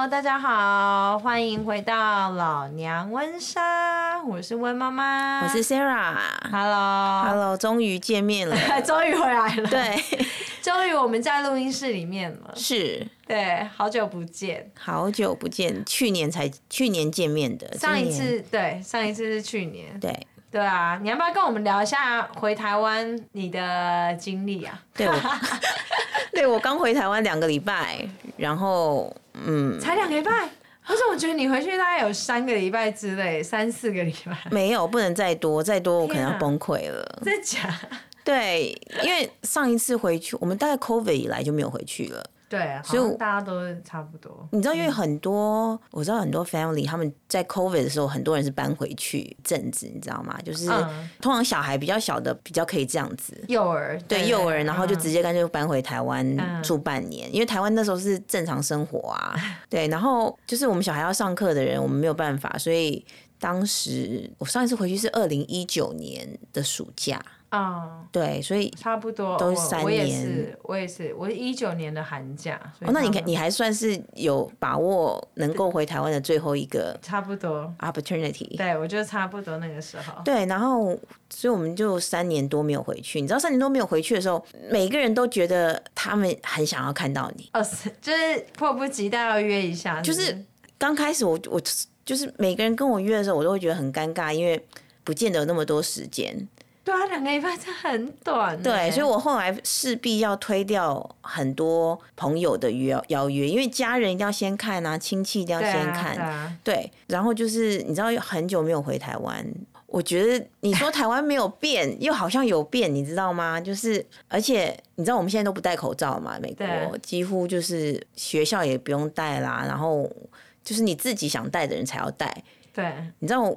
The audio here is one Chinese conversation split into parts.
Hello，大家好，欢迎回到老娘温莎，我是温妈妈，我是 Sarah。Hello，Hello，终于见面了，终于回来了，对，终于我们在录音室里面了，是，对，好久不见，好久不见，去年才去年见面的，上一次对，上一次是去年，对。对啊，你要不要跟我们聊一下回台湾你的经历啊？对，我 对我刚回台湾两个礼拜，然后嗯，才两个礼拜，可是？我觉得你回去大概有三个礼拜之类，三四个礼拜。没有，不能再多，再多我可能要崩溃了。真的假？对，因为上一次回去，我们大概 COVID 以来就没有回去了。对，所以大家都差不多。你知道，因为很多、嗯、我知道很多 family 他们在 COVID 的时候，很多人是搬回去一阵子，你知道吗？就是、嗯、通常小孩比较小的比较可以这样子。幼儿对，对幼儿，然后就直接干脆搬回台湾住半年，嗯、因为台湾那时候是正常生活啊。对，然后就是我们小孩要上课的人，我们没有办法，所以当时我上一次回去是二零一九年的暑假。啊，uh, 对，所以差不多都是三年。我也是，我也是，我是一九年的寒假。哦，那你看，你还算是有把握能够回台湾的最后一个，差不多 opportunity。对，我觉得差不多那个时候。对，然后，所以我们就三年多没有回去。你知道，三年多没有回去的时候，每个人都觉得他们很想要看到你。哦，就是迫不及待要约一下。就是刚开始我我就是每个人跟我约的时候，我都会觉得很尴尬，因为不见得有那么多时间。对啊，两个礼拜真的很短。对，所以我后来势必要推掉很多朋友的约邀约，因为家人一定要先看啊，亲戚一定要先看。对，啊对，啊、对，然后就是你知道，很久没有回台湾，我觉得你说台湾没有变，又好像有变，你知道吗？就是而且你知道我们现在都不戴口罩嘛，美国几乎就是学校也不用戴啦，然后就是你自己想戴的人才要戴。对，你知道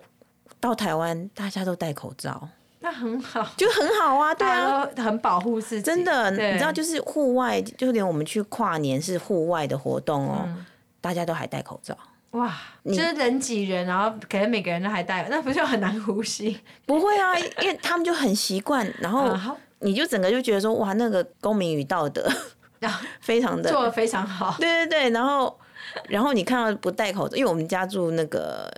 到台湾大家都戴口罩。那很好，就很好啊，对啊，很保护自己。真的，你知道，就是户外，就连我们去跨年是户外的活动哦，嗯、大家都还戴口罩。哇，你就是人挤人，然后可能每个人都还戴，那不就很难呼吸？不会啊，因为他们就很习惯，然后你就整个就觉得说，哇，那个公民与道德，非常的做得非常好。对对对，然后然后你看到不戴口罩，因为我们家住那个。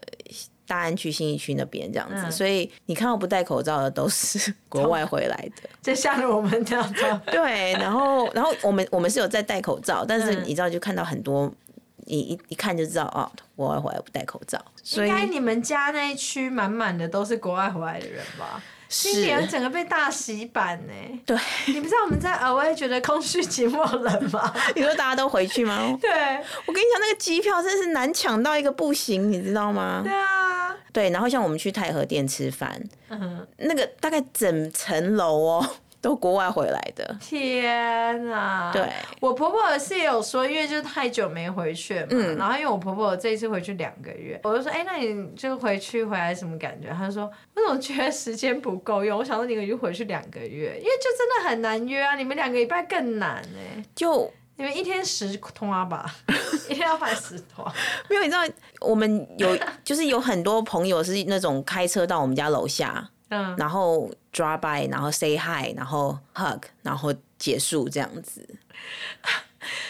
大安区、新义区那边这样子，嗯、所以你看到不戴口罩的都是 国外回来的，就像我们这样子。对，然后，然后我们我们是有在戴口罩，但是你知道，就看到很多，你一一看就知道哦，国外回来不戴口罩。所以应该你们家那一区满满的都是国外回来的人吧？新年整个被大洗版呢。对，你不知道我们在额外觉得空虚、寂寞、冷吗？你说大家都回去吗？对，我跟你讲，那个机票真是难抢到一个不行，你知道吗？对啊，对，然后像我们去太和殿吃饭，嗯，那个大概整层楼哦。都国外回来的，天啊！对，我婆婆是有说，因为就是太久没回去嘛，嗯、然后因为我婆婆这一次回去两个月，我就说，哎、欸，那你就回去回来什么感觉？她就说，我怎么觉得时间不够用？我想说你就回去两个月，因为就真的很难约啊，你们两个礼拜更难呢、欸。就你们一天十通啊吧，一天要拍十通。没有，你知道我们有就是有很多朋友是那种开车到我们家楼下。嗯，然后 draw by，然后 say hi，然后 hug，然后结束这样子。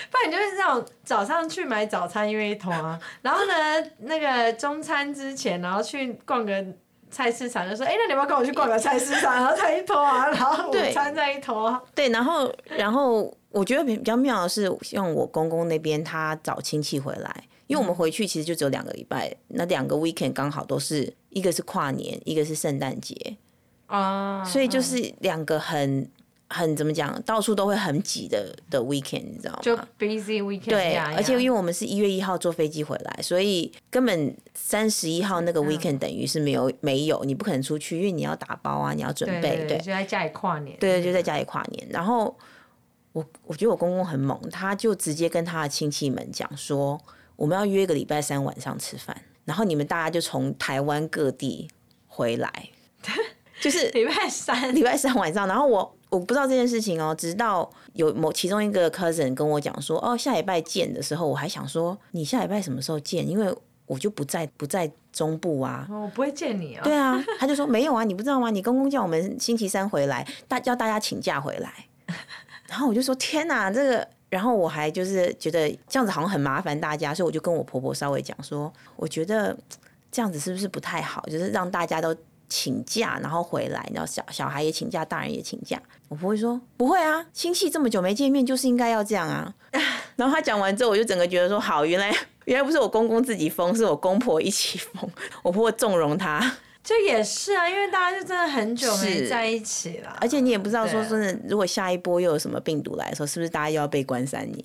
不然你就是这种早上去买早餐因为一通啊，然后呢，那个中餐之前，然后去逛个菜市场，就说，哎，那你要不要跟我去逛个菜市场，然后再一坨啊，然后午餐再一坨啊。对，然后然后我觉得比较妙的是，像我公公那边，他找亲戚回来。因为我们回去其实就只有两个礼拜，那两个 weekend 刚好都是一个是跨年，一个是圣诞节啊，所以就是两个很很怎么讲，到处都会很挤的的 weekend，你知道吗？就 busy weekend。对，而且因为我们是一月一号坐飞机回来，所以根本三十一号那个 weekend 等于是没有没有，你不可能出去，因为你要打包啊，你要准备，对，就在家里跨年。对，就在家里跨年。然后我我觉得我公公很猛，他就直接跟他的亲戚们讲说。我们要约个礼拜三晚上吃饭，然后你们大家就从台湾各地回来，就是礼拜三，礼拜三晚上。然后我我不知道这件事情哦，直到有某其中一个 cousin 跟我讲说，哦，下礼拜见的时候，我还想说，你下礼拜什么时候见？因为我就不在不在中部啊，我不会见你啊。对啊，他就说没有啊，你不知道吗？你公公叫我们星期三回来，大叫大家请假回来。然后我就说天哪，这个。然后我还就是觉得这样子好像很麻烦大家，所以我就跟我婆婆稍微讲说，我觉得这样子是不是不太好？就是让大家都请假，然后回来，然后小小孩也请假，大人也请假。我婆婆说不会啊，亲戚这么久没见面，就是应该要这样啊。然后她讲完之后，我就整个觉得说，好，原来原来不是我公公自己疯，是我公婆一起疯，我婆婆纵容他。这也是啊，因为大家就真的很久没在一起了，而且你也不知道说真的，如果下一波又有什么病毒来的时候，是不是大家又要被关三年？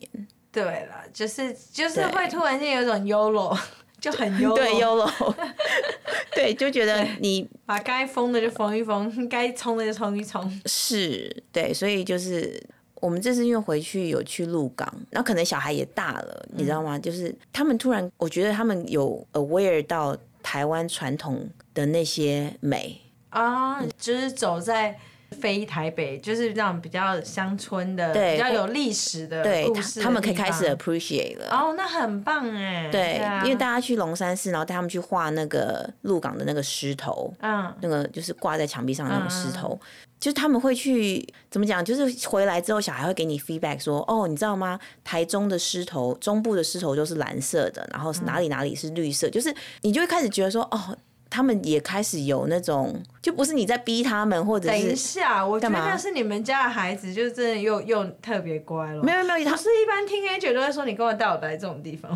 对了，就是就是会突然间有种 YOLO，就很 YOLO，对 YOLO，对，就觉得你把该封的就封一封，该冲的就冲一冲。是，对，所以就是我们这次因为回去有去鹿港，然后可能小孩也大了，你知道吗？嗯、就是他们突然，我觉得他们有 aware 到。台湾传统的那些美。啊，就是走在非台北，就是这样比较乡村的，比较有历史的故事的，对，他们可以开始 appreciate 了。哦，那很棒哎。对，对啊，因为大家去龙山寺，然后带他们去画那个鹿港的那个狮头，嗯，那个就是挂在墙壁上的那种狮头。嗯就是他们会去怎么讲？就是回来之后，小孩会给你 feedback 说：“哦，你知道吗？台中的狮头，中部的狮头就是蓝色的，然后哪里哪里是绿色。嗯”就是你就会开始觉得说：“哦，他们也开始有那种，就不是你在逼他们，或者是……”等一下，我觉得是你们家的孩子，就真的又又特别乖了。没有没有，他是一般听 A 姐都会说：“你跟我带我来这种地方。”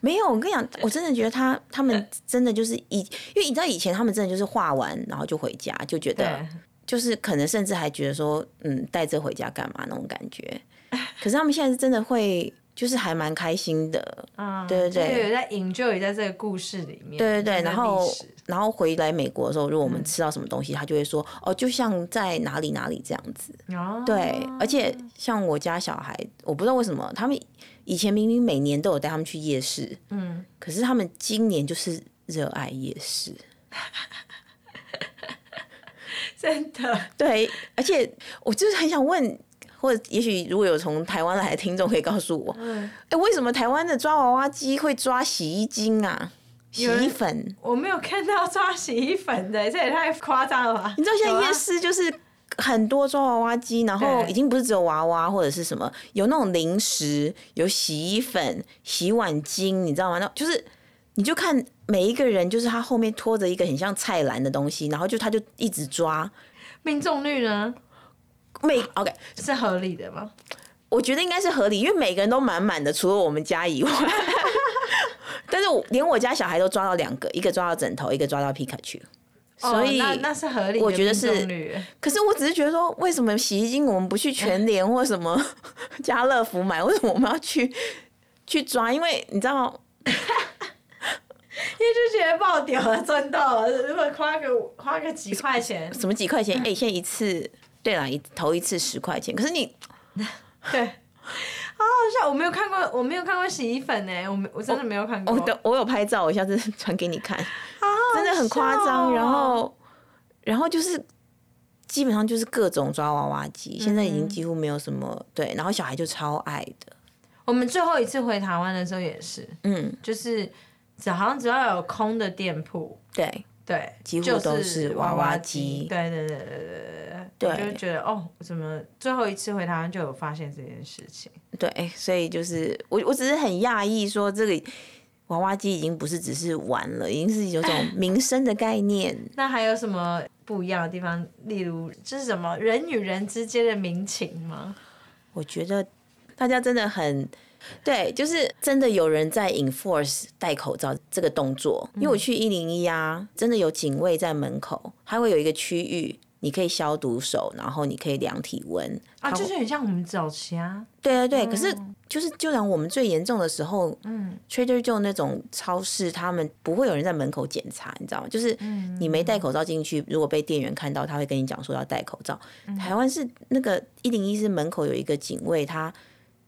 没有，我跟你讲，我真的觉得他他们真的就是以，因为你知道以前他们真的就是画完然后就回家，就觉得。就是可能甚至还觉得说，嗯，带这回家干嘛那种感觉。可是他们现在是真的会，就是还蛮开心的。啊，对对对，有在 enjoy 在这个故事里面。对对对，然后然后回来美国的时候，如果我们吃到什么东西，嗯、他就会说，哦，就像在哪里哪里这样子。哦。对，而且像我家小孩，我不知道为什么他们以前明明每年都有带他们去夜市，嗯，可是他们今年就是热爱夜市。真的对，而且我就是很想问，或者也许如果有从台湾来的听众可以告诉我，哎、嗯欸，为什么台湾的抓娃娃机会抓洗衣精啊？洗衣粉？我没有看到抓洗衣粉的，这也太夸张了吧？你知道现在夜市就是很多抓娃娃机，然后已经不是只有娃娃或者是什么，有那种零食，有洗衣粉、洗碗精，你知道吗？那就是。你就看每一个人，就是他后面拖着一个很像菜篮的东西，然后就他就一直抓。命中率呢？每 OK 是合理的吗？我觉得应该是合理，因为每个人都满满的，除了我们家以外。但是我连我家小孩都抓到两个，一个抓到枕头，一个抓到皮卡丘。所以、哦、那，那是合理的。我觉得是。可是我只是觉得说，为什么洗衣精我们不去全联或什么 家乐福买？为什么我们要去去抓？因为你知道。因为就觉得爆屌了，赚到了。如果花个花个几块钱，什么几块钱？哎、欸，现在一次，对啦，一头一次十块钱。可是你，对，好好笑。我没有看过，我没有看过洗衣粉呢。我没，我真的没有看过。我我，我有拍照，我下次 传给你看。好好真的很夸张。然后，然后就是基本上就是各种抓娃娃机，现在已经几乎没有什么、嗯、对。然后小孩就超爱的。我们最后一次回台湾的时候也是，嗯，就是。只好像只要有空的店铺，对对，几乎都是娃娃机。对对对对对对对，就觉得哦，怎么最后一次回台湾就有发现这件事情？对，所以就是我我只是很讶异，说这个娃娃机已经不是只是玩了，已经是有种 民生的概念。那还有什么不一样的地方？例如，这是什么人与人之间的民情吗？我觉得大家真的很。对，就是真的有人在 enforce 戴口罩这个动作，因为我去一零一啊，真的有警卫在门口，还会有一个区域，你可以消毒手，然后你可以量体温啊，就是很像我们早期啊。对对对，嗯、可是就是就像我们最严重的时候，嗯，Trader Joe 那种超市，他们不会有人在门口检查，你知道吗？就是你没戴口罩进去，如果被店员看到，他会跟你讲说要戴口罩。嗯、台湾是那个一零一是门口有一个警卫，他。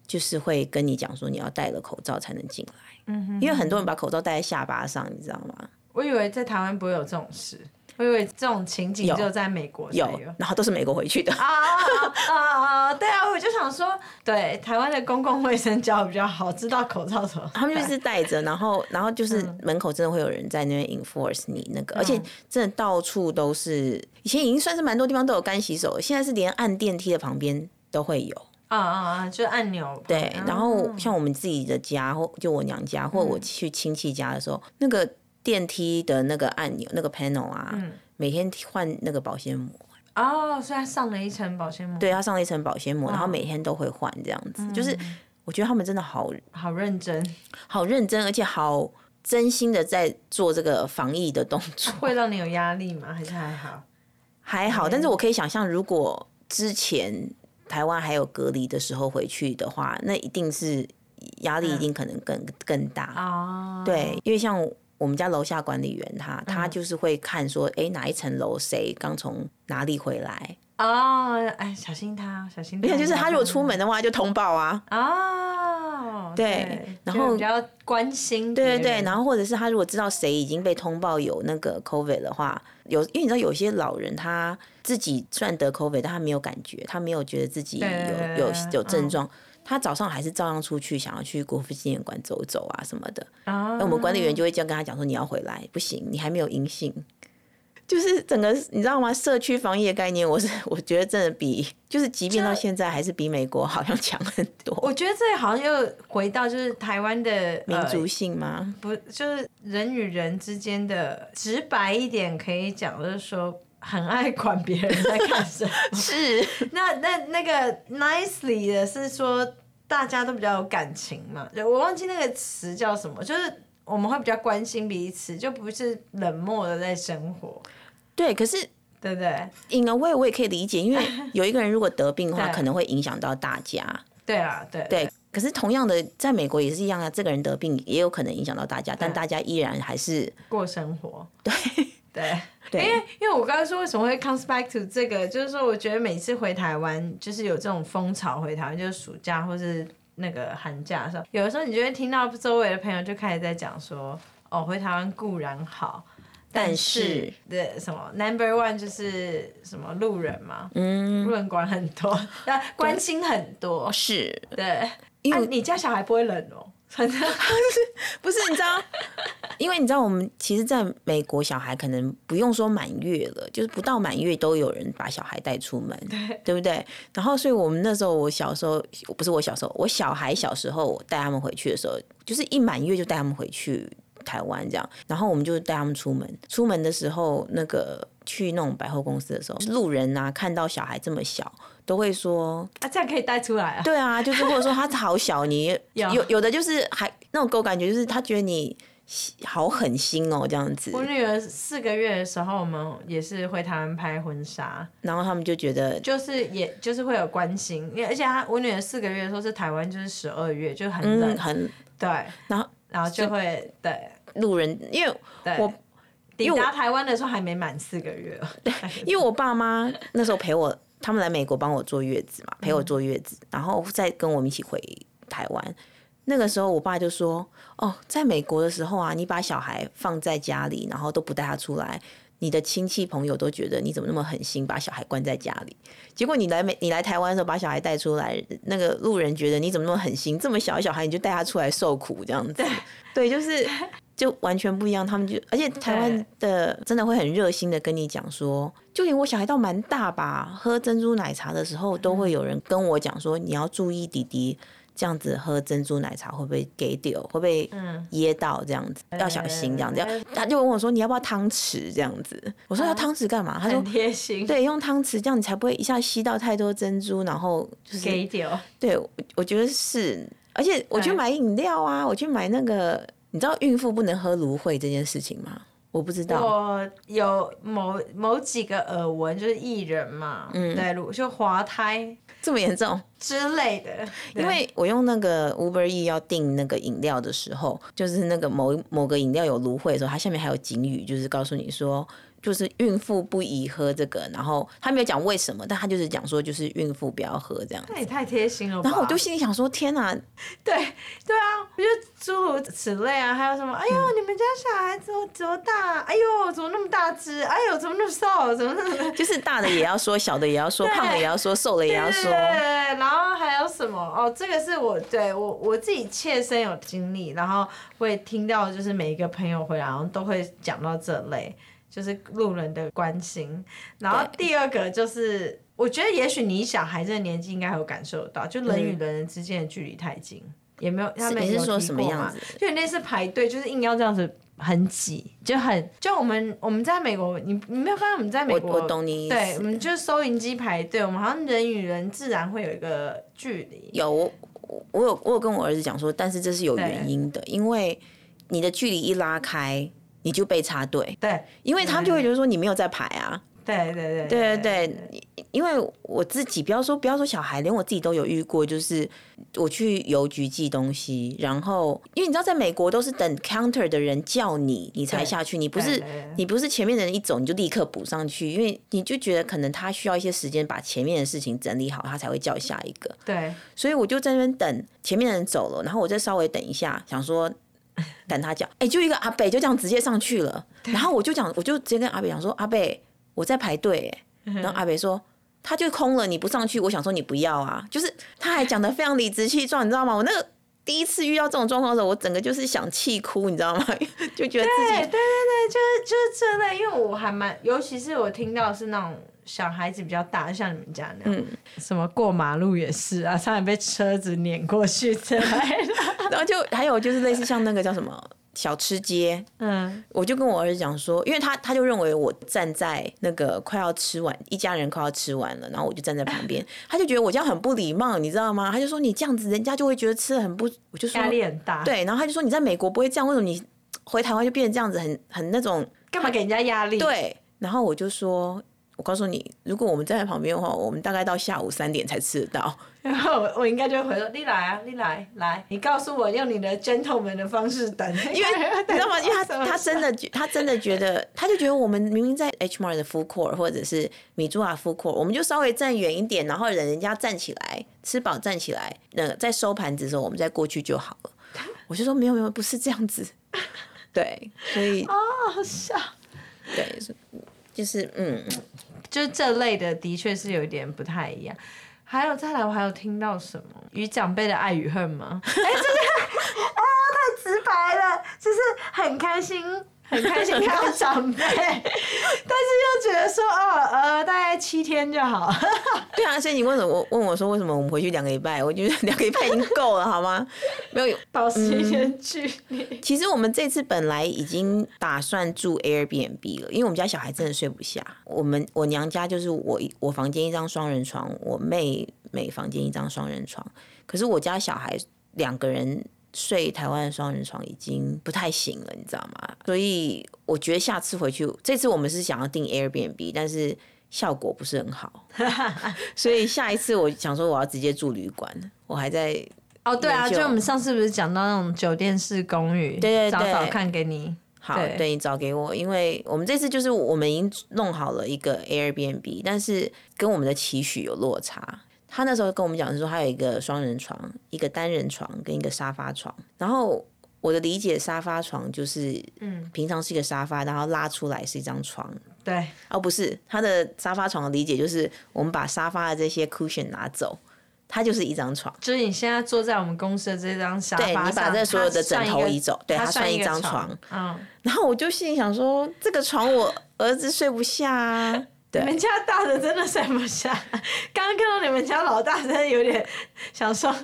就是会跟你讲说，你要戴了口罩才能进来，嗯哼，因为很多人把口罩戴在下巴上，你知道吗？我以为在台湾不会有这种事，我以为这种情景只有在美国有，有，然后都是美国回去的啊啊啊！对啊，我就想说，对台湾的公共卫生教比较好，知道口罩什么，他们就是戴着，然后然后就是门口真的会有人在那边 enforce 你那个，嗯、而且真的到处都是，以前已经算是蛮多地方都有干洗手，现在是连按电梯的旁边都会有。啊啊啊！就按钮。对，然后像我们自己的家，或就我娘家，或我去亲戚家的时候，那个电梯的那个按钮，那个 panel 啊，每天换那个保鲜膜。哦，所以他上了一层保鲜膜。对，他上了一层保鲜膜，然后每天都会换这样子。就是我觉得他们真的好好认真，好认真，而且好真心的在做这个防疫的动作。会让你有压力吗？还是还好？还好，但是我可以想象，如果之前。台湾还有隔离的时候回去的话，那一定是压力一定可能更、嗯、更大啊。对，因为像我们家楼下管理员他，他、就是会看说，哎、欸，哪一层楼谁刚从哪里回来哦，哎，小心他，小心他。而且就是他如果出门的话，就通报啊。哦，对，对然后比较关心。对对对，然后或者是他如果知道谁已经被通报有那个 COVID 的话。有，因为你知道有些老人他自己虽然得 COVID，但他没有感觉，他没有觉得自己有有有症状，他早上还是照样出去，想要去国父纪念馆走走啊什么的。那我们管理员就会这样跟他讲说：“你要回来，不行，你还没有阴性。”就是整个你知道吗？社区防疫的概念，我是我觉得真的比就是，即便到现在还是比美国好像强很多。我觉得这好像又回到就是台湾的民族性吗？不，就是人与人之间的直白一点可以讲，就是说很爱管别人在干什么。是，那那那个 nicely 的是说大家都比较有感情嘛？我忘记那个词叫什么，就是我们会比较关心彼此，就不是冷漠的在生活。对，可是对不对？In a way，我也可以理解，因为 有一个人如果得病的话，可能会影响到大家。对啊，对对。可是同样的，在美国也是一样啊，这个人得病也有可能影响到大家，但大家依然还是过生活。对对。对，因为因为我刚刚说为什么会 comes back to 这个，就是说我觉得每次回台湾，就是有这种风潮回台湾，就是暑假或是那个寒假的时候，有的时候你就会听到周围的朋友就开始在讲说，哦，回台湾固然好。但是，对什么 number one 就是什么路人嘛，嗯，路人管很多，但关心很多，是，对，因为、啊、你家小孩不会冷哦，反正 不是，你知道，因为你知道，我们其实在美国，小孩可能不用说满月了，就是不到满月都有人把小孩带出门，对，对不对？然后，所以我们那时候，我小时候，不是我小时候，我小孩小时候，我带他们回去的时候，就是一满月就带他们回去。台湾这样，然后我们就带他们出门。出门的时候，那个去那种百货公司的时候，路人啊看到小孩这么小，都会说：“啊，这样可以带出来啊？”对啊，就是或者说 他好小，你有有，有的就是还那种给我感觉就是他觉得你好狠心哦，这样子。我女儿四个月的时候，我们也是回台湾拍婚纱，然后他们就觉得就是也就是会有关心，因为而且她我女儿四个月的时候是台湾就是十二月就很冷，嗯、很对，然后然后就会对。路人，因为我抵达台湾的时候还没满四个月，对，因为我爸妈那时候陪我，他们来美国帮我坐月子嘛，陪我坐月子，嗯、然后再跟我们一起回台湾。那个时候，我爸就说：“哦，在美国的时候啊，你把小孩放在家里，然后都不带他出来。”你的亲戚朋友都觉得你怎么那么狠心，把小孩关在家里？结果你来美，你来台湾的时候把小孩带出来，那个路人觉得你怎么那么狠心？这么小的小孩你就带他出来受苦这样子？对，就是就完全不一样。他们就而且台湾的真的会很热心的跟你讲说，就连我小孩到蛮大吧，喝珍珠奶茶的时候都会有人跟我讲说，你要注意弟弟。这样子喝珍珠奶茶会不会给丢？会不会噎到？这样子、嗯、要小心。这样子，嗯、他就问我说：“你要不要汤匙？”这样子，我说：“要汤匙干嘛？”啊、他说：“贴心。”对，用汤匙这样你才不会一下吸到太多珍珠，然后就是给丢。对，我觉得是。而且我去买饮料啊，我去买那个，你知道孕妇不能喝芦荟这件事情吗？我不知道。我有某某几个耳闻，就是艺人嘛，嗯，对，就滑胎。这么严重之类的，因为我用那个 Uber E 要订那个饮料的时候，就是那个某某个饮料有芦荟的时候，它下面还有警语，就是告诉你说。就是孕妇不宜喝这个，然后他没有讲为什么，但他就是讲说，就是孕妇不要喝这样。那也太贴心了吧。然后我就心里想说，天哪，对对啊，我觉得诸如此类啊，还有什么？哎呦，你们家小孩怎么怎么大？哎呦，怎么那么大只？哎呦，怎么那么瘦？怎么那么 就是大的也要说，小的也要说，胖的也要说，瘦的也要说。对，对，对，然后还有什么？哦，这个是我对我我自己切身有经历，然后会听到，就是每一个朋友回来，然后都会讲到这类。就是路人的关心。然后第二个就是，我觉得也许你小孩这个年纪应该有感受到，就人与人之间的距离太近，嗯、也没有他们是说什么样子，就类似排队，就是硬要这样子。很挤，就很就我们我们在美国，你你没有发现我们在美国？懂你意思。对，我们就收银机排队，我们好像人与人自然会有一个距离。有我我有我有跟我儿子讲说，但是这是有原因的，因为你的距离一拉开，你就被插队。对，因为他们就会觉得说你没有在排啊。对对对对对对，因为我自己不要说不要说小孩，连我自己都有遇过，就是我去邮局寄东西，然后因为你知道，在美国都是等 counter 的人叫你，你才下去，你不是你不是前面的人一走你就立刻补上去，因为你就觉得可能他需要一些时间把前面的事情整理好，他才会叫下一个。对，所以我就在那边等前面的人走了，然后我再稍微等一下，想说等他讲，哎、欸，就一个阿北就这样直接上去了，然后我就讲，我就直接跟阿北讲说，阿北。我在排队，然后阿北说他就空了，你不上去，我想说你不要啊，就是他还讲得非常理直气壮，你知道吗？我那个第一次遇到这种状况的时候，我整个就是想气哭，你知道吗？就觉得自己对对对对，就是就是这类，因为我还蛮，尤其是我听到是那种小孩子比较大，像你们家那样，嗯、什么过马路也是啊，差点被车子碾过去之类的，然后就还有就是类似像那个叫什么。小吃街，嗯，我就跟我儿子讲说，因为他他就认为我站在那个快要吃完，一家人快要吃完了，然后我就站在旁边，他就觉得我这样很不礼貌，你知道吗？他就说你这样子，人家就会觉得吃的很不，我就说压力很大，对，然后他就说你在美国不会这样，为什么你回台湾就变成这样子很，很很那种干嘛给人家压力？对，然后我就说。我告诉你，如果我们站在旁边的话，我们大概到下午三点才吃得到。然后我应该就会回说：“你来啊，你来，来，你告诉我用你的 gentleman 的方式等。”因为 你知道吗？因为他他真的他真的觉得，他就觉得我们明明在 H Mart 的 food court 或者是米珠瓦 food court，我们就稍微站远一点，然后等人家站起来吃饱站起来，那个在收盘子的时候，我们再过去就好了。我就说没有没有，不是这样子。对，所以哦，好笑。对，就是嗯。就是这类的，的确是有点不太一样。还有再来，我还有听到什么与长辈的爱与恨吗？哎、欸，这个啊，太直白了，就是很开心。很开心看到长辈，但是又觉得说哦，呃，大概七天就好。对啊，所以你为什么我问我说为什么我们回去两个礼拜？我觉得两个礼拜已经够了，好吗？没有保持一点距离。其实我们这次本来已经打算住 Airbnb 了，因为我们家小孩真的睡不下。我们我娘家就是我我房间一张双人床，我妹妹房间一张双人床，可是我家小孩两个人。睡台湾的双人床已经不太行了，你知道吗？所以我觉得下次回去，这次我们是想要订 Airbnb，但是效果不是很好，所以下一次我想说我要直接住旅馆。我还在哦，对啊，就我们上次不是讲到那种酒店式公寓，对对对，找找看给你，好，对，对你找给我，因为我们这次就是我们已经弄好了一个 Airbnb，但是跟我们的期许有落差。他那时候跟我们讲是说，他有一个双人床，一个单人床跟一个沙发床。然后我的理解，沙发床就是，嗯，平常是一个沙发，然后拉出来是一张床。对，哦，不是，他的沙发床的理解就是，我们把沙发的这些 cushion 拿走，它就是一张床。就是你现在坐在我们公司的这张沙发上，对，你把这所有的枕头移走，对，它算一张床。嗯。然后我就心里想说，这个床我儿子睡不下啊。对你们家大的真的睡不下，刚刚看到你们家老大，真的有点想说，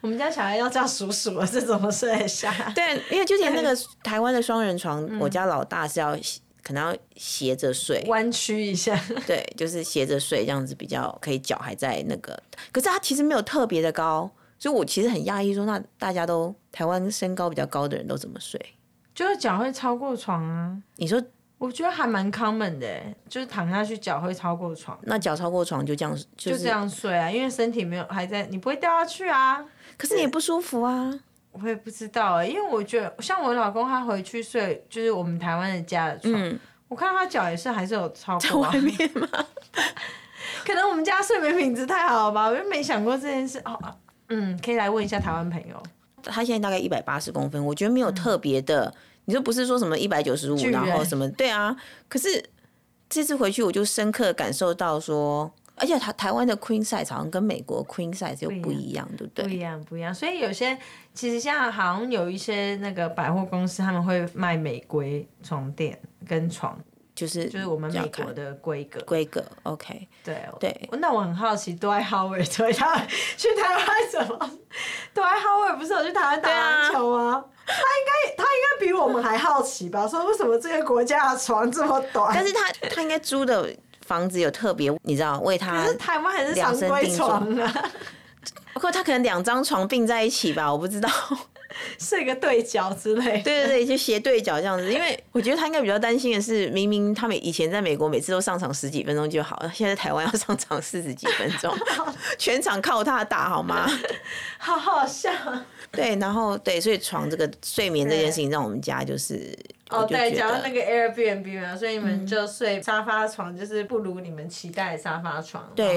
我们家小孩要叫叔叔了，这怎么睡得下？对，因为就连那个 台湾的双人床，我家老大是要可能要斜着睡，弯曲一下。对，就是斜着睡，这样子比较可以，脚还在那个。可是他其实没有特别的高，所以我其实很讶异，说那大家都台湾身高比较高的人都怎么睡？就是脚会超过床啊？你说？我觉得还蛮 common 的，就是躺下去脚会超过床。那脚超过床就这样，就是、就这样睡啊，因为身体没有还在，你不会掉下去啊。可是你也不舒服啊。我也不知道哎，因为我觉得像我老公他回去睡，就是我们台湾的家的床，嗯、我看他脚也是还是有超过、啊。在外面吗？可能我们家睡眠品质太好了吧，我就没想过这件事。哦，嗯，可以来问一下台湾朋友。他现在大概一百八十公分，我觉得没有特别的。嗯你说不是说什么一百九十五，然后什么？对啊，可是这次回去我就深刻感受到说，而且台台湾的 queen size 好像跟美国 queen size 又不一样，对不对？不一样，不一样。所以有些其实像好像有一些那个百货公司，他们会卖美瑰床垫跟床。就是就是我们美国的规格。规格，OK。对对。那我很好奇，Dwight Howard 对他去台湾怎么？Dwight Howard 不是有去台湾打篮球吗？啊、他应该他应该比我们还好奇吧？说为什么这个国家的床这么短？但是他他应该租的房子有特别，你知道为他？是台湾还是常规床啊？不过他可能两张床并在一起吧，我不知道。睡个对角之类，对对对，就斜对角这样子。因为我觉得他应该比较担心的是，明明他们以前在美国每次都上场十几分钟就好了，现在台湾要上场四十几分钟，全场靠他打好吗？好好笑。对，然后对，所以床这个睡眠这件事情，让我们家就是哦，对，讲到那个 Airbnb 嘛，所以你们就睡沙发床，就是不如你们期待的沙发床。对，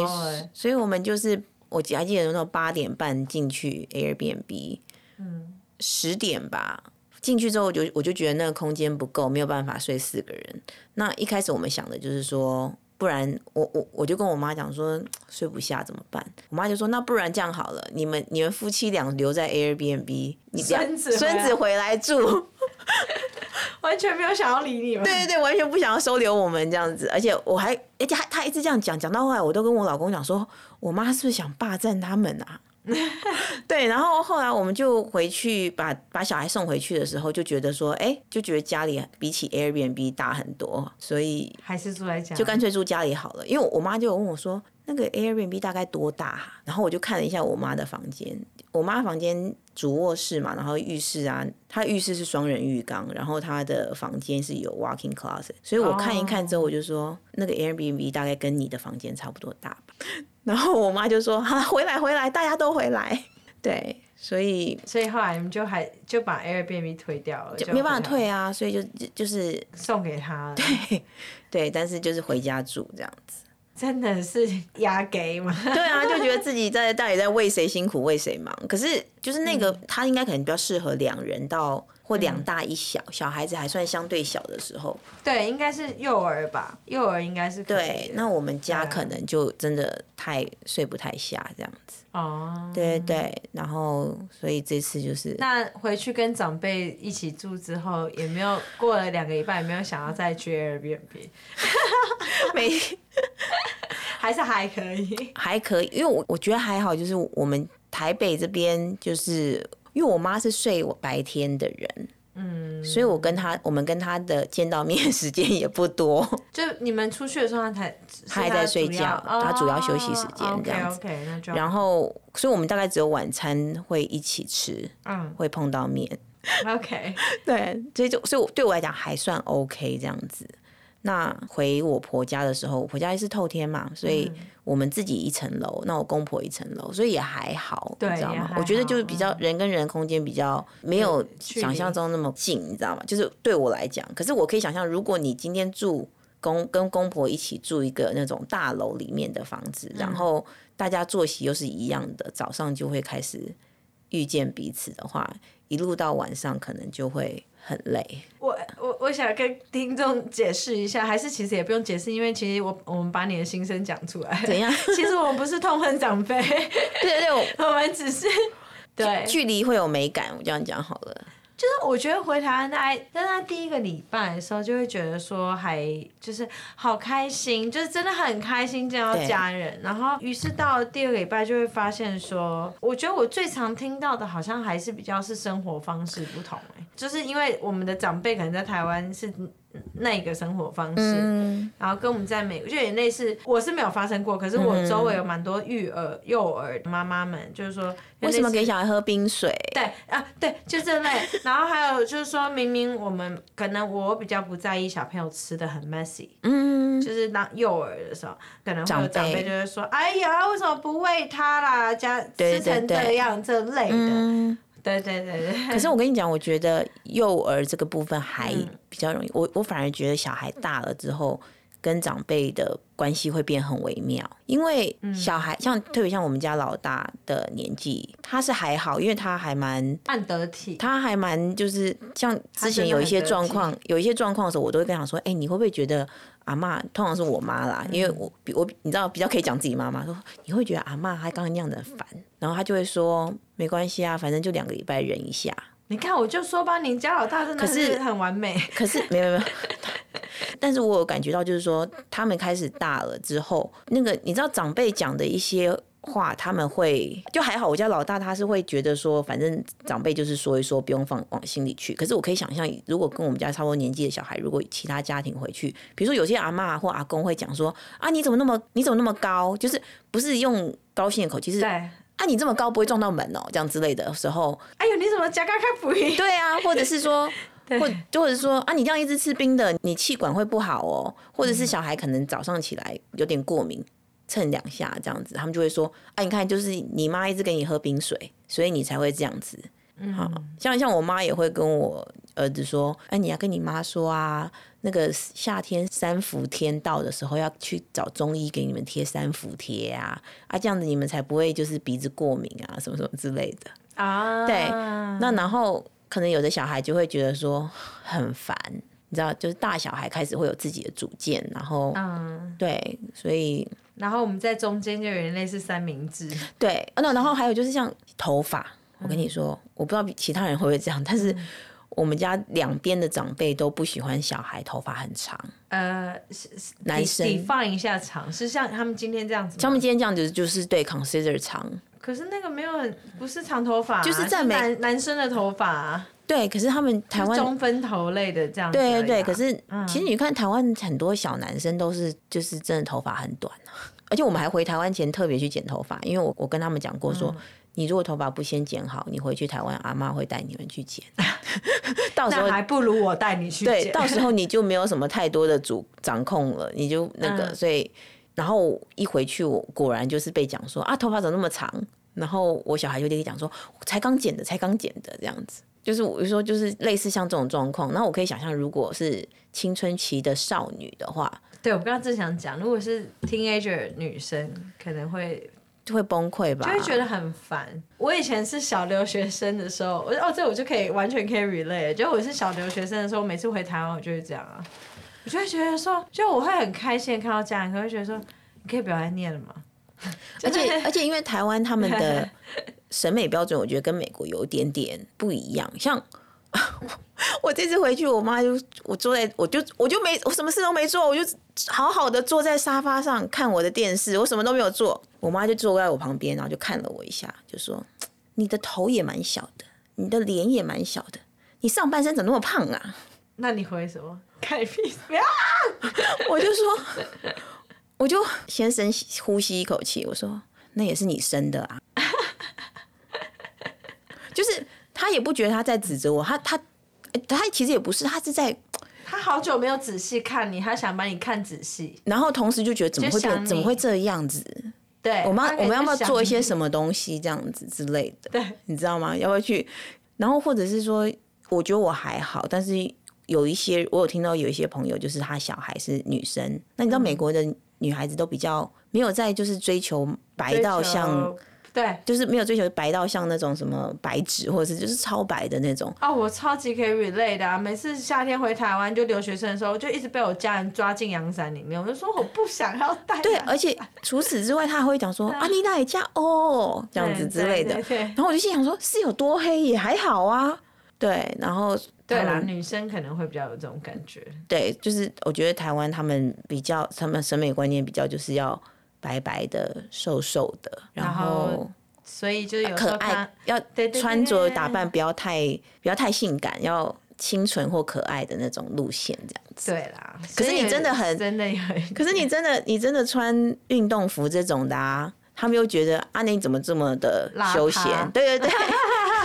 所以我们就是我还记得那时候八点半进去 Airbnb，嗯。十点吧，进去之后我就我就觉得那个空间不够，没有办法睡四个人。那一开始我们想的就是说，不然我我我就跟我妈讲说睡不下怎么办？我妈就说那不然这样好了，你们你们夫妻俩留在 Airbnb，你孙子孙子回来住，完全没有想要理你们。对对对，完全不想要收留我们这样子。而且我还而且他他一直这样讲讲到后来，我都跟我老公讲说，我妈是不是想霸占他们啊？对，然后后来我们就回去把把小孩送回去的时候，就觉得说，哎，就觉得家里比起 Airbnb 大很多，所以还是住在家，就干脆住家里好了。因为我妈就有问我说，那个 Airbnb 大概多大？然后我就看了一下我妈的房间，我妈房间主卧室嘛，然后浴室啊，她浴室是双人浴缸，然后她的房间是有 walking closet，所以我看一看之后，我就说，那个 Airbnb 大概跟你的房间差不多大吧。然后我妈就说：“ 哈，回来回来，大家都回来。”对，所以所以后来你们就还就把 Airbnb 退掉了，就没办法退啊，所以就就是送给他了。对 对，但是就是回家住这样子，真的是 压给吗？对啊，就觉得自己在到底在为谁辛苦为谁忙？可是就是那个、嗯、他应该可能比较适合两人到。或两大一小，嗯、小孩子还算相对小的时候，对，应该是幼儿吧，幼儿应该是对。那我们家可能就真的太睡不太下这样子。哦，对对，然后所以这次就是那回去跟长辈一起住之后，也没有过了两个礼拜，也没有想要再去 Airbnb，没，还是还可以，还可以，因为我我觉得还好，就是我们台北这边就是。因为我妈是睡我白天的人，嗯，所以我跟她，我们跟她的见到面 时间也不多。就你们出去的时候，她才她还在睡觉，她主要休息时间这样子。OK，那就。然后，所以我们大概只有晚餐会一起吃，嗯，会碰到面。OK，对，所以就所以对我来讲还算 OK 这样子。那回我婆家的时候，我婆家也是透天嘛，所以我们自己一层楼，那我公婆一层楼，所以也还好，你知道吗？我觉得就是比较人跟人空间比较没有想象中那么近，你知道吗？就是对我来讲，可是我可以想象，如果你今天住公跟公婆一起住一个那种大楼里面的房子，然后大家作息又是一样的，早上就会开始遇见彼此的话，一路到晚上可能就会。很累，我我我想跟听众解释一下，还是其实也不用解释，因为其实我我们把你的心声讲出来。怎样？其实我们不是痛恨长辈，对对对，我们只是对距离会有美感，我这样讲好了。就是我觉得回台湾在，但他第一个礼拜的时候就会觉得说还就是好开心，就是真的很开心见到家人。然后于是到了第二个礼拜就会发现说，我觉得我最常听到的好像还是比较是生活方式不同，欸，就是因为我们的长辈可能在台湾是。那个生活方式，嗯、然后跟我们在美国就有点类似。我是没有发生过，可是我周围有蛮多育儿、幼儿妈妈们，就是说为什么给小孩喝冰水？对啊，对，就这类。然后还有就是说明明我们可能我比较不在意小朋友吃的很 messy，嗯，就是当幼儿的时候，可能会有长辈就会说：“哎呀，为什么不喂他啦？家吃成这样这类的。嗯”对对对对，可是我跟你讲，我觉得幼儿这个部分还比较容易。嗯、我我反而觉得小孩大了之后，跟长辈的关系会变很微妙。因为小孩像特别像我们家老大的年纪，他是还好，因为他还蛮蛮得体，他还蛮就是像之前有一些状况，有一些状况的时候，我都会跟他说：“哎、欸，你会不会觉得阿妈通常是我妈啦？因为我比我你知道比较可以讲自己妈妈，说你会觉得阿妈她刚刚那样的烦，然后他就会说。”没关系啊，反正就两个礼拜忍一下。你看，我就说吧，你家老大真的是很完美。可是，可是没有没有，但是我有感觉到，就是说他们开始大了之后，那个你知道长辈讲的一些话，他们会就还好。我家老大他是会觉得说，反正长辈就是说一说，不用放往心里去。可是我可以想象，如果跟我们家差不多年纪的小孩，如果其他家庭回去，比如说有些阿妈或阿公会讲说啊，你怎么那么你怎么那么高？就是不是用高兴的口气，是啊，你这么高不会撞到门哦，这样之类的时候。哎呦，你怎么加高开补音？对啊，或者是说。或或者说啊，你这样一直吃冰的，你气管会不好哦。或者是小孩可能早上起来有点过敏，蹭两下这样子，他们就会说，啊，你看，就是你妈一直给你喝冰水，所以你才会这样子。好像像我妈也会跟我儿子说，哎，你要跟你妈说啊，那个夏天三伏天到的时候，要去找中医给你们贴三伏贴啊，啊，这样子你们才不会就是鼻子过敏啊，什么什么之类的啊。对，那然后。可能有的小孩就会觉得说很烦，你知道，就是大小孩开始会有自己的主见，然后，嗯，对，所以，然后我们在中间就有点类似三明治，对，那然后还有就是像头发，我跟你说，嗯、我不知道其他人会不会这样，但是我们家两边的长辈都不喜欢小孩头发很长，呃，男生你放一下长，是像他们今天这样子，他们今天这样子就是对 consider 长。可是那个没有很不是长头发、啊，就是在美男男生的头发、啊。对，可是他们台湾中分头类的这样、啊。对对对，可是、嗯、其实你看台湾很多小男生都是就是真的头发很短、啊、而且我们还回台湾前特别去剪头发，因为我我跟他们讲过说，嗯、你如果头发不先剪好，你回去台湾阿妈会带你们去剪 到时候还不如我带你去剪。对，到时候你就没有什么太多的主掌控了，你就那个、嗯、所以。然后一回去，我果然就是被讲说啊，头发怎么那么长？然后我小孩就跟你讲说，才刚剪的，才刚剪的这样子。就是我就说，就是类似像这种状况。那我可以想象，如果是青春期的少女的话，对我刚刚正想讲，如果是 teenager 女生，可能会就会崩溃吧，就会觉得很烦。我以前是小留学生的时候，我哦，这我就可以完全可以 relate。就我是小留学生的时候，每次回台湾，我就会这样啊。我就会觉得说，就我会很开心看到家人，可会觉得说，你可以不要再念了吗？而 且而且，因为台湾他们的 审美标准，我觉得跟美国有一点点不一样。像 我这次回去，我妈就我坐在，我就我就没我什么事都没做，我就好好的坐在沙发上看我的电视，我什么都没有做。我妈就坐在我旁边，然后就看了我一下，就说：“你的头也蛮小的，你的脸也蛮小的，你上半身怎么那么胖啊？”那你回什么？开屁！不要 我就说，我就先深呼吸一口气。我说，那也是你生的啊。就是他也不觉得他在指责我，他他他其实也不是，他是在他好久没有仔细看你，他想把你看仔细，然后同时就觉得怎么会变，怎么会这样子？对，我们我们要不要做一些什么东西这样子之类的？对，你知道吗？要不要去？然后或者是说，我觉得我还好，但是。有一些我有听到有一些朋友，就是他小孩是女生。那你知道美国的女孩子都比较没有在就是追求白到像对，就是没有追求白到像那种什么白纸或者是就是超白的那种。哦，我超级可以 relate 的啊！每次夏天回台湾就留学生的时候，就一直被我家人抓进阳伞里面。我就说我不想要带。对，而且除此之外，他还会讲说啊，你哪里家哦这样子之类的。然后我就心想说，是有多黑也还好啊。对，然后。对啦，女生可能会比较有这种感觉。对，就是我觉得台湾他们比较，他们审美观念比较就是要白白的、瘦瘦的，然后，所以就是有可爱，要穿着打扮不要太不要太性感，要清纯或可爱的那种路线这样子。对啦，可是你真的很真的有，可是你真的你真的穿运动服这种的啊，他们又觉得啊，你怎么这么的休闲？对对对，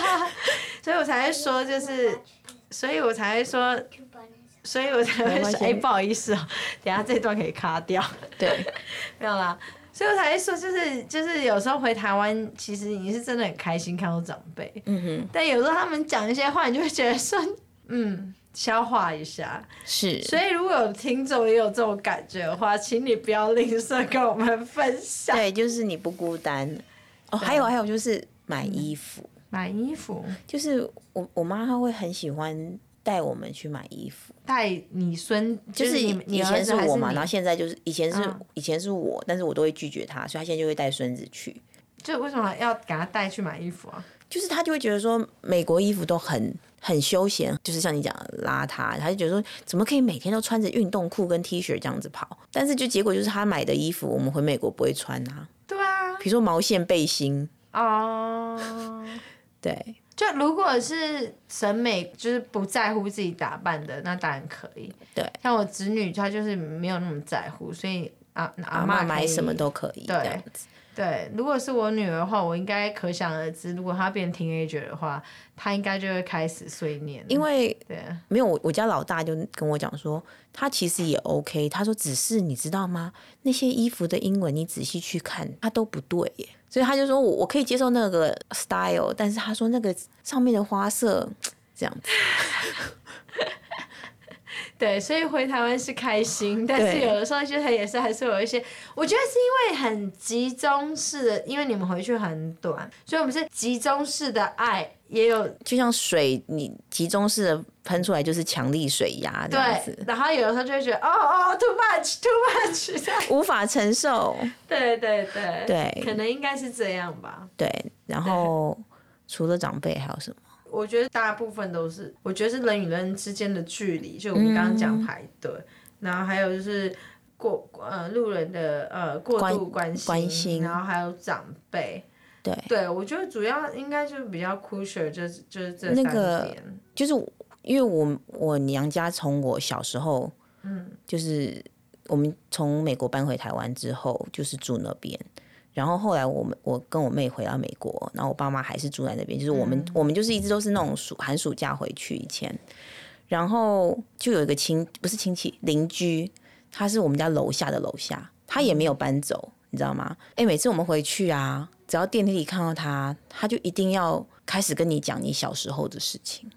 所以我才会说就是。所以我才会说，所以我才会说，哎、欸，不好意思哦、喔，等下这段可以卡掉。对，没有啦。所以我才会说，就是就是有时候回台湾，其实你是真的很开心看到长辈。嗯哼。但有时候他们讲一些话，你就会觉得说，嗯，消化一下。是。所以如果有听众也有这种感觉的话，请你不要吝啬跟我们分享。对，就是你不孤单。哦，还有还有就是买衣服。嗯买衣服就是我我妈她会很喜欢带我们去买衣服，带你孙就是你以前是我嘛，然后现在就是以前是以前是我，但是我都会拒绝他，所以他现在就会带孙子去。就为什么要给他带去买衣服啊？就是他就会觉得说美国衣服都很很休闲，就是像你讲的邋遢，他就觉得说怎么可以每天都穿着运动裤跟 T 恤这样子跑？但是就结果就是他买的衣服，我们回美国不会穿啊。对啊，比如说毛线背心哦，对。就如果是审美，就是不在乎自己打扮的，那当然可以。对，像我侄女，她就是没有那么在乎，所以阿，阿妈买什么都可以。对，对。如果是我女儿的话，我应该可想而知，如果她变 teenager 的话，她应该就会开始碎念。因为对，没有我，我家老大就跟我讲说，他其实也 OK。他说，只是你知道吗？那些衣服的英文你仔细去看，它都不对耶。所以他就说我我可以接受那个 style，但是他说那个上面的花色 这样子。对，所以回台湾是开心，但是有的时候就他也是还是有一些，我觉得是因为很集中式的，因为你们回去很短，所以我们是集中式的爱，也有就像水，你集中式的喷出来就是强力水压这样子。对，然后有的时候就会觉得哦哦，too much，too much，这样无法承受。对对对对，可能应该是这样吧。对，然后除了长辈还有什么？我觉得大部分都是，我觉得是人与人之间的距离，就我们刚刚讲排队，嗯、然后还有就是过呃路人的呃过度关心，关心，然后还有长辈，对，对我觉得主要应该就是比较 crucial，就是就是这三点，那个就是因为我我娘家从我小时候，嗯，就是我们从美国搬回台湾之后，就是住那边。然后后来我们我跟我妹回到美国，然后我爸妈还是住在那边，就是我们、嗯、我们就是一直都是那种暑寒暑假回去以前，然后就有一个亲不是亲戚邻居，他是我们家楼下的楼下，他也没有搬走，你知道吗？哎，每次我们回去啊，只要电梯里看到他，他就一定要开始跟你讲你小时候的事情。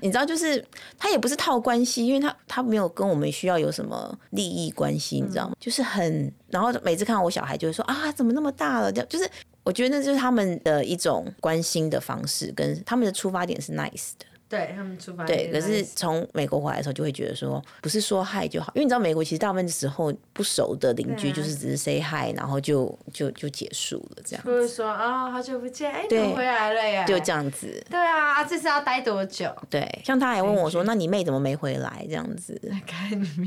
你知道，就是他也不是套关系，因为他他没有跟我们需要有什么利益关系，你知道吗？就是很，然后每次看到我小孩就会说啊，怎么那么大了？这样就是我觉得那就是他们的一种关心的方式，跟他们的出发点是 nice 的。对他们出发对，可是从美国回来的时候，就会觉得说，不是说嗨就好，因为你知道，美国其实大部分的时候不熟的邻居就是只是 say hi，然后就就就结束了这样。不是说啊，好久不见，哎，你回来了呀，就这样子。对啊，这次要待多久？对，像他还问我说，那你妹怎么没回来？这样子。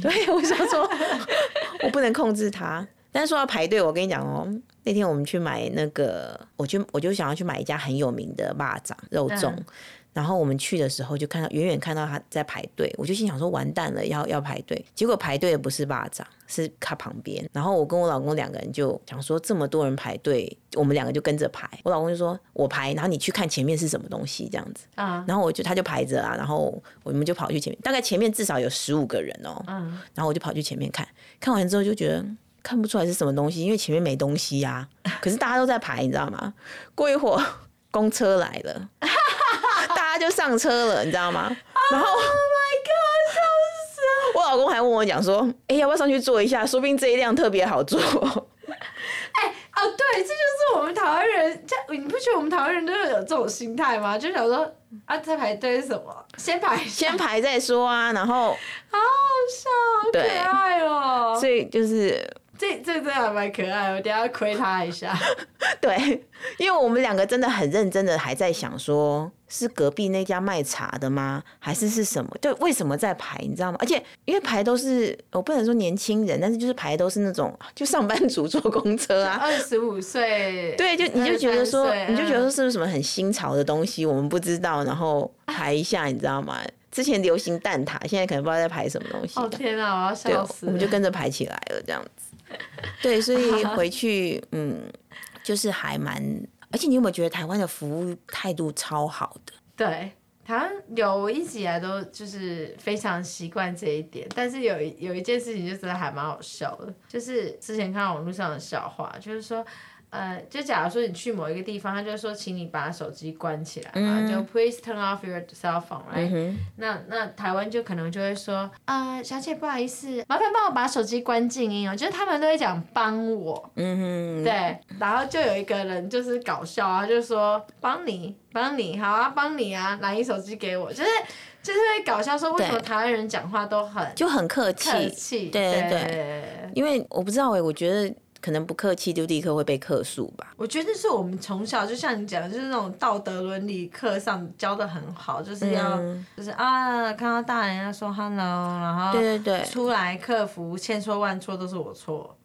对，我想说，我不能控制他。但是说要排队，我跟你讲哦，那天我们去买那个，我就我就想要去买一家很有名的蚂蚱肉粽。然后我们去的时候，就看到远远看到他在排队，我就心想说完蛋了，要要排队。结果排队的不是巴掌，是他旁边。然后我跟我老公两个人就想说，这么多人排队，我们两个就跟着排。我老公就说我排，然后你去看前面是什么东西这样子。啊。然后我就他就排着啊，然后我们就跑去前面，大概前面至少有十五个人哦。嗯。然后我就跑去前面看，看完之后就觉得看不出来是什么东西，因为前面没东西呀。可是大家都在排，你知道吗？过一会儿公车来了。他就上车了，你知道吗？然后，Oh my God，笑死！我老公还问我讲说：“哎、欸，要不要上去坐一下？说不定这一辆特别好坐。”哎，哦，对，这就是我们台湾人，这你不觉得我们台湾人都有这种心态吗？就想说啊，在排队是什么？先排，先排再说啊。然后，好好笑，好可爱哦。所以就是。这这真的还蛮可爱，我等下亏他一下。对，因为我们两个真的很认真的还在想说，是隔壁那家卖茶的吗？还是是什么？对，为什么在排？你知道吗？而且因为排都是，我不能说年轻人，但是就是排都是那种就上班族坐公车啊，二十五岁。对，就你就觉得说，你就觉得说是不是什么很新潮的东西，我们不知道，然后排一下，你知道吗？之前流行蛋挞，现在可能不知道在排什么东西。哦天哪，我要笑死！我们就跟着排起来了，这样子。对，所以 回去，嗯，就是还蛮，而且你有没有觉得台湾的服务态度超好的？对，台湾有，我一直以来都就是非常习惯这一点。但是有有一件事情就真的还蛮好笑的，就是之前看到网络上的笑话，就是说。呃，就假如说你去某一个地方，他就说，请你把手机关起来嘛，嗯、就 please turn off your cell phone，right？、嗯、那那台湾就可能就会说，啊、呃，小姐不好意思，麻烦帮我把手机关静音哦。就是他们都会讲帮我，嗯哼，对，然后就有一个人就是搞笑啊，就说帮你帮你，好啊，帮你啊，拿你手机给我，就是就是会搞笑说为什么台湾人讲话都很就很客气，客气，对对对，对。因为我不知道哎，我觉得。可能不客气就立刻会被客诉吧。我觉得是我们从小就像你讲的，就是那种道德伦理课上教的很好，就是要、嗯、就是啊，看到大人要说 hello，然后对对对，出来克服，千错万错都是我错。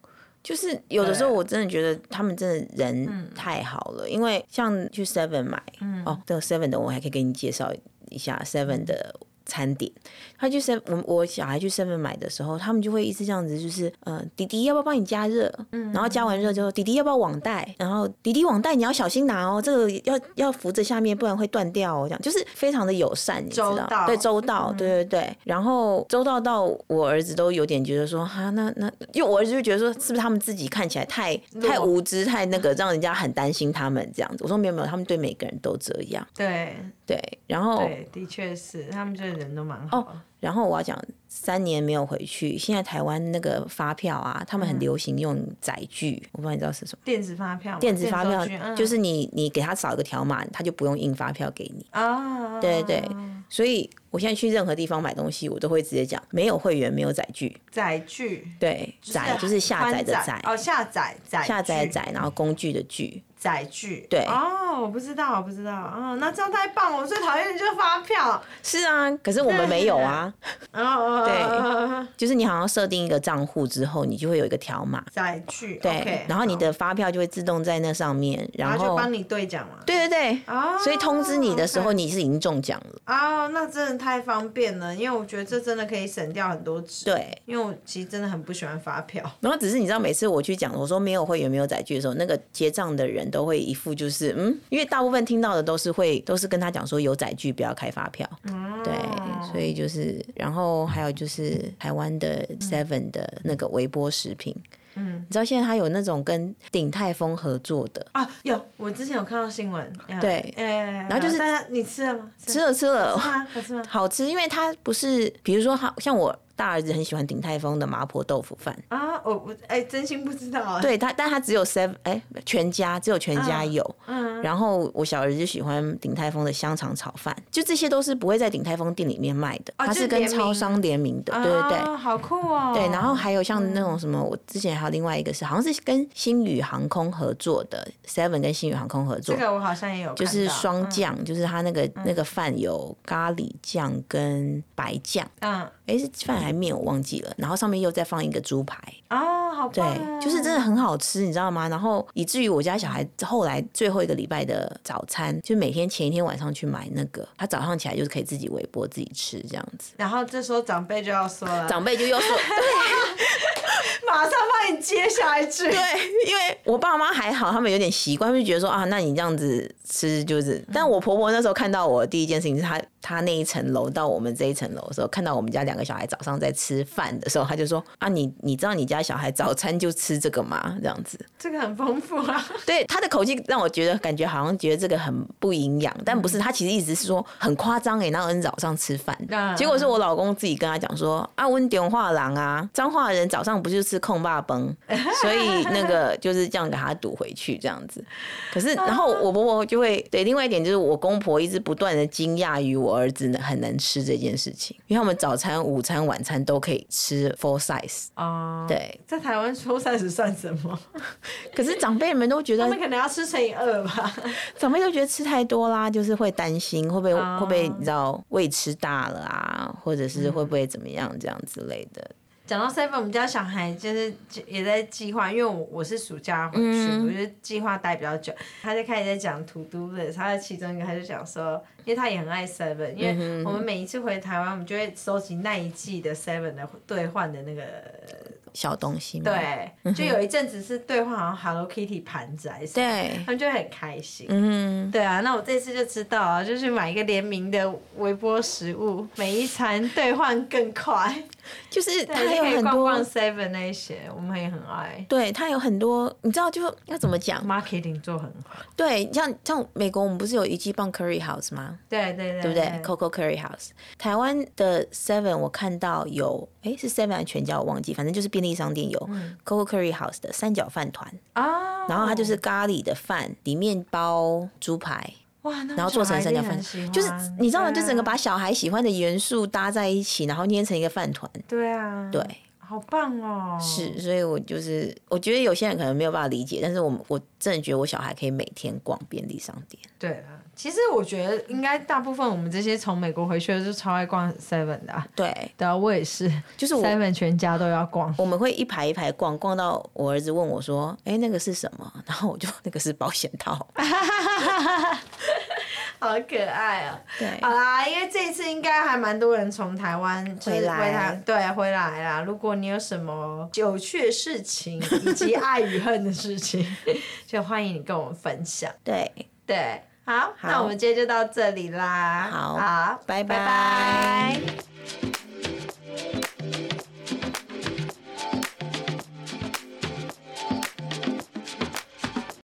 就是有的时候我真的觉得他们真的人太好了，因为像去 Seven 买，嗯、哦，这个 Seven 的我还可以给你介绍一下 Seven 的。餐点，他去 seven，我我小孩去 seven 买的时候，他们就会一直这样子，就是呃，弟弟要不要帮你加热？嗯，然后加完热之后，弟弟要不要网袋？然后弟弟网袋你要小心拿哦，这个要要扶着下面，不然会断掉哦。这样就是非常的友善，你知道？对，周到，对对对。然后周到到我儿子都有点觉得说，哈，那那，因为我儿子就觉得说，是不是他们自己看起来太太无知，太那个，让人家很担心他们这样子。我说没有没有，他们对每个人都这样。对。对，然后对，的确是，他们这人都蛮好。哦，然后我要讲，三年没有回去，现在台湾那个发票啊，他们很流行用载具，嗯、我不知道你知道是什么？电子发票。电子发票就是你你给他扫一个条码，他就不用印发票给你。啊。对对对，所以我现在去任何地方买东西，我都会直接讲，没有会员，没有载具。载具。对，载就是下载的载。哦，下载载。下载载，然后工具的具。载具对哦，我不知道，我不知道哦，那这样太棒了！我最讨厌的就是发票。是啊，可是我们没有啊。哦对，就是你好像设定一个账户之后，你就会有一个条码。载具对然后你的发票就会自动在那上面，然后，然后就帮你兑奖嘛。对对对，哦，所以通知你的时候，你是已经中奖了。哦，那真的太方便了，因为我觉得这真的可以省掉很多纸。对，因为我其实真的很不喜欢发票。然后只是你知道，每次我去讲，我说没有会员没有载具的时候，那个结账的人都会一副就是。嗯，因为大部分听到的都是会都是跟他讲说有载具不要开发票，嗯、对，所以就是，然后还有就是台湾的 Seven 的那个微波食品，嗯，你知道现在他有那种跟鼎泰丰合作的啊，有，我之前有看到新闻，对，然后就是你吃了吗？吃了吃了，好吃吗？好吃吗？好吃，因为它不是，比如说好像我。大儿子很喜欢鼎泰丰的麻婆豆腐饭啊，我我哎，真心不知道。对他，但他只有 seven 哎，全家只有全家有。嗯。然后我小儿子就喜欢鼎泰丰的香肠炒饭，就这些都是不会在鼎泰丰店里面卖的，它是跟超商联名的，对对对。好酷哦。对，然后还有像那种什么，我之前还有另外一个是，好像是跟星宇航空合作的 seven 跟星宇航空合作。这个我好像也有。就是双酱，就是他那个那个饭有咖喱酱跟白酱。嗯。哎，是饭还面我忘记了，然后上面又再放一个猪排哦，好对，就是真的很好吃，你知道吗？然后以至于我家小孩后来最后一个礼拜的早餐，就每天前一天晚上去买那个，他早上起来就是可以自己微波自己吃这样子。然后这时候长辈就要说了，长辈就又说，对。马上帮你接下一句。对，因为我爸妈还好，他们有点习惯，就觉得说啊，那你这样子吃就是。但我婆婆那时候看到我第一件事情是她，她那一层楼到我们这一层楼的时候，看到我们家两个小孩早上在吃饭的时候，他就说啊，你你知道你家小孩早餐就吃这个吗？这样子，这个很丰富啊。对，他的口气让我觉得感觉好像觉得这个很不营养，但不是，他其实一直是说很夸张哎，那人早上吃饭，结果是我老公自己跟他讲说啊，温点画廊啊，彰化人早上不就吃空霸崩，所以那个就是这样给他堵回去这样子。可是，然后我婆婆就会对，另外一点就是我公婆一直不断的惊讶于我儿子很能吃这件事情，因为他们早餐、午餐、晚餐都可以吃 full size 啊。对，在台湾 full size 算什么？可是长辈们都觉得，他们可能要吃乘以二吧。长辈都觉得吃太多啦，就是会担心会不会会不会你知道胃吃大了啊，或者是会不会怎么样这样之类的。讲到 seven，我们家小孩就是也在计划，因为我我是暑假回去，嗯、我就计划待比较久。他就开始在讲 to do 的，他在其中一个他就讲说，因为他也很爱 seven，因为我们每一次回台湾，我们就会收集那一季的 seven 的兑换的那个小东西嘛。对，就有一阵子是兑换好像 Hello Kitty 盘子还是什么，对，他们就很开心。嗯，对啊，那我这次就知道啊，就是买一个联名的微波食物，每一餐兑换更快。就是它有很多 seven 那些，我们也很爱。对，它有很多，你知道就要怎么讲？Marketing 做很好。对，像像美国，我们不是有一季棒 Curry House 吗？对对对，对不对？Coco Curry House。台湾的 seven 我看到有，哎，是 seven 全家？我忘记，反正就是便利商店有 Coco Curry House 的三角饭团啊，然后它就是咖喱的饭，里面包猪排。哇，然后做成三角饭，就是你知道吗？就整个把小孩喜欢的元素搭在一起，然后捏成一个饭团。对啊。对。好棒哦！是，所以我就是我觉得有些人可能没有办法理解，但是我我真的觉得我小孩可以每天逛便利商店。对啊，其实我觉得应该大部分我们这些从美国回去的就超爱逛 Seven 的啊。对，对啊，我也是，就是 Seven 全家都要逛。我们会一排一排逛，逛到我儿子问我说：“哎，那个是什么？” 然后我就那个是保险套。好可爱啊、喔！对，好啦，因为这一次应该还蛮多人从台湾回来，对，回来啦。如果你有什么有趣的事情以及爱与恨的事情，就欢迎你跟我们分享。对对，好，好那我们今天就到这里啦。好拜拜。